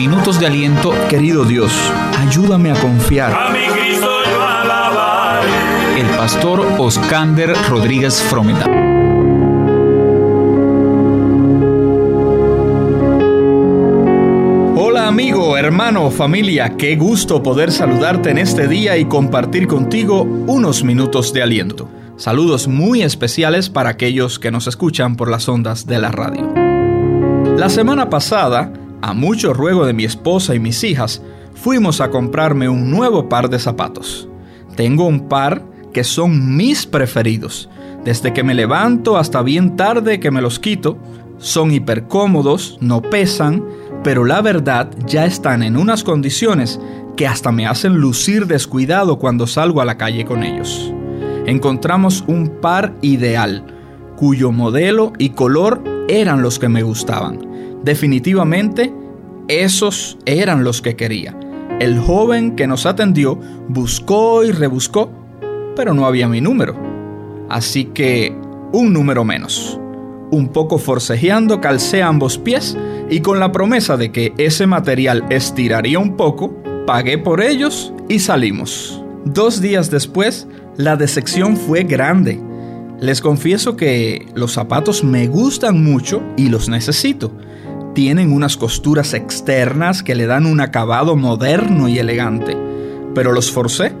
minutos de aliento. Querido Dios, ayúdame a confiar. A mi Cristo yo alabaré. El pastor Oscander Rodríguez Frometa. Hola amigo, hermano, familia, qué gusto poder saludarte en este día y compartir contigo unos minutos de aliento. Saludos muy especiales para aquellos que nos escuchan por las ondas de la radio. La semana pasada, a mucho ruego de mi esposa y mis hijas, fuimos a comprarme un nuevo par de zapatos. Tengo un par que son mis preferidos. Desde que me levanto hasta bien tarde que me los quito, son hipercómodos, no pesan, pero la verdad ya están en unas condiciones que hasta me hacen lucir descuidado cuando salgo a la calle con ellos. Encontramos un par ideal, cuyo modelo y color eran los que me gustaban. Definitivamente, esos eran los que quería. El joven que nos atendió buscó y rebuscó, pero no había mi número. Así que un número menos. Un poco forcejeando calcé ambos pies y con la promesa de que ese material estiraría un poco, pagué por ellos y salimos. Dos días después, la decepción fue grande. Les confieso que los zapatos me gustan mucho y los necesito. Tienen unas costuras externas que le dan un acabado moderno y elegante, pero los forcé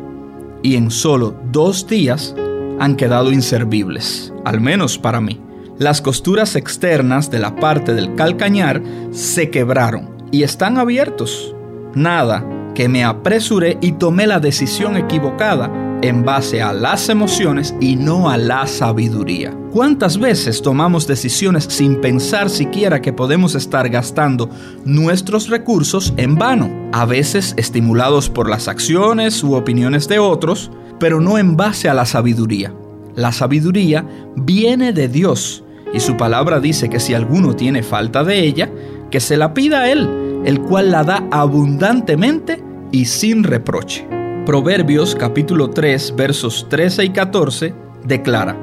y en solo dos días han quedado inservibles, al menos para mí. Las costuras externas de la parte del calcañar se quebraron y están abiertos. Nada, que me apresuré y tomé la decisión equivocada en base a las emociones y no a la sabiduría. ¿Cuántas veces tomamos decisiones sin pensar siquiera que podemos estar gastando nuestros recursos en vano? A veces estimulados por las acciones u opiniones de otros, pero no en base a la sabiduría. La sabiduría viene de Dios y su palabra dice que si alguno tiene falta de ella, que se la pida a Él, el cual la da abundantemente y sin reproche. Proverbios capítulo 3 versos 13 y 14 declara,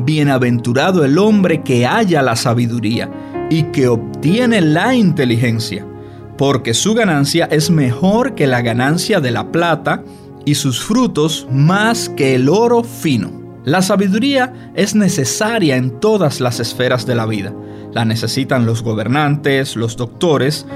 Bienaventurado el hombre que halla la sabiduría y que obtiene la inteligencia, porque su ganancia es mejor que la ganancia de la plata y sus frutos más que el oro fino. La sabiduría es necesaria en todas las esferas de la vida. La necesitan los gobernantes, los doctores,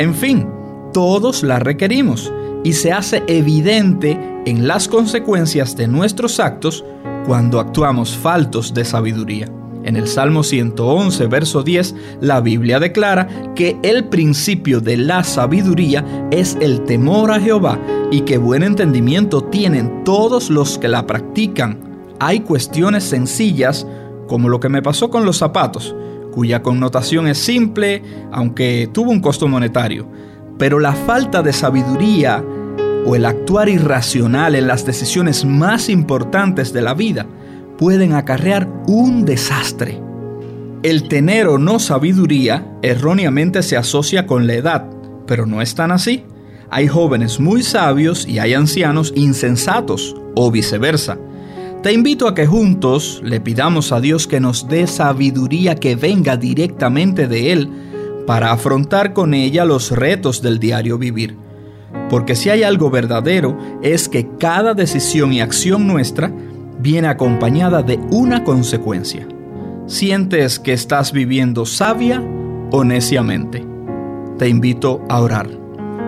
en fin, todos la requerimos y se hace evidente en las consecuencias de nuestros actos cuando actuamos faltos de sabiduría. En el Salmo 111, verso 10, la Biblia declara que el principio de la sabiduría es el temor a Jehová y que buen entendimiento tienen todos los que la practican hay cuestiones sencillas, como lo que me pasó con los zapatos, cuya connotación es simple, aunque tuvo un costo monetario. Pero la falta de sabiduría o el actuar irracional en las decisiones más importantes de la vida pueden acarrear un desastre. El tener o no sabiduría erróneamente se asocia con la edad, pero no es tan así. Hay jóvenes muy sabios y hay ancianos insensatos, o viceversa. Te invito a que juntos le pidamos a Dios que nos dé sabiduría que venga directamente de Él para afrontar con ella los retos del diario vivir. Porque si hay algo verdadero es que cada decisión y acción nuestra viene acompañada de una consecuencia. ¿Sientes que estás viviendo sabia o neciamente? Te invito a orar.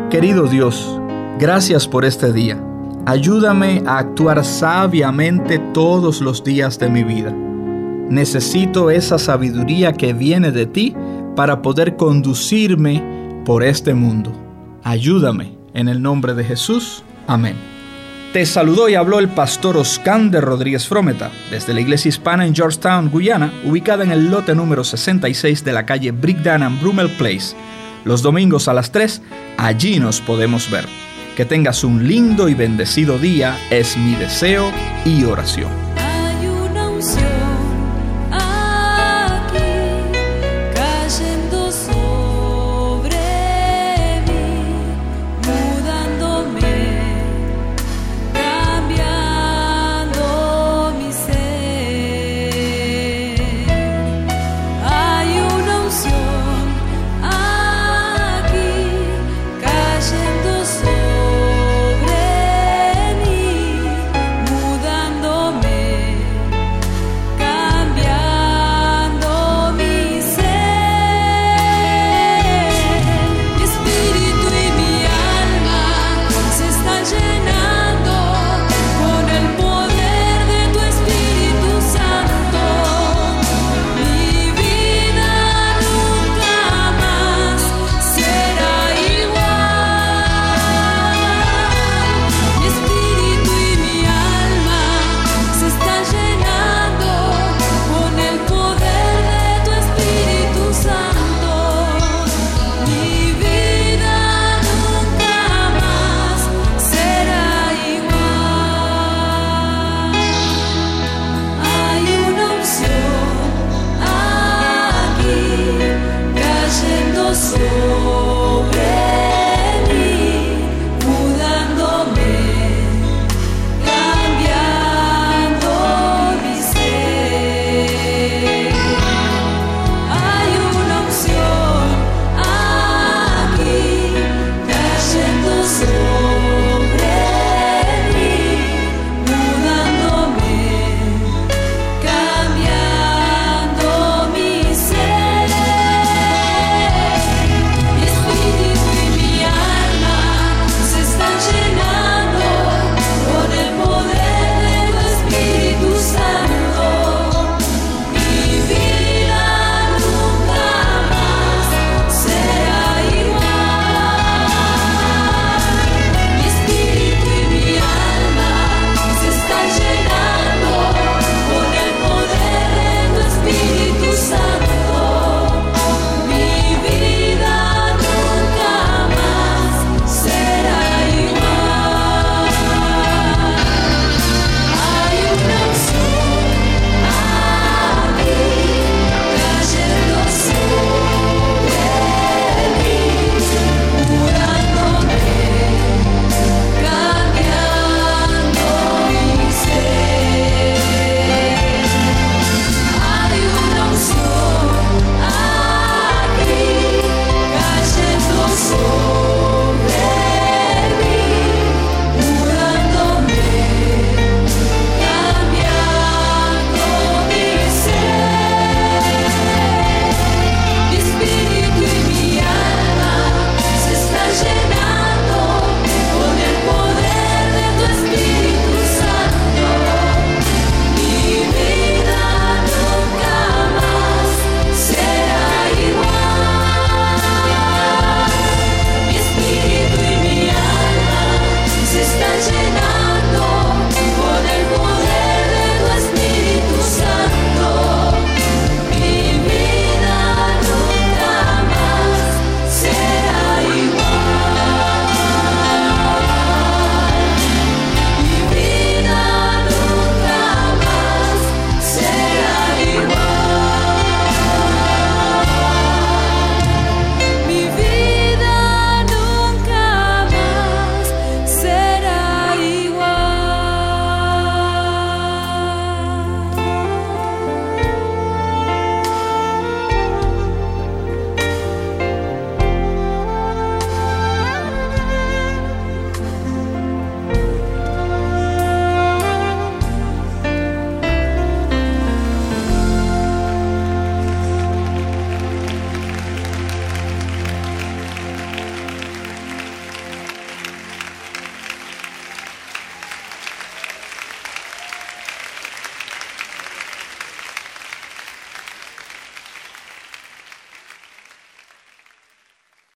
Querido Dios, gracias por este día. Ayúdame a actuar sabiamente todos los días de mi vida. Necesito esa sabiduría que viene de ti para poder conducirme por este mundo. Ayúdame en el nombre de Jesús. Amén. Te saludó y habló el pastor Oscander Rodríguez Frometa desde la iglesia hispana en Georgetown, Guyana, ubicada en el lote número 66 de la calle Brickdan and Brummel Place. Los domingos a las 3, allí nos podemos ver. Que tengas un lindo y bendecido día es mi deseo y oración.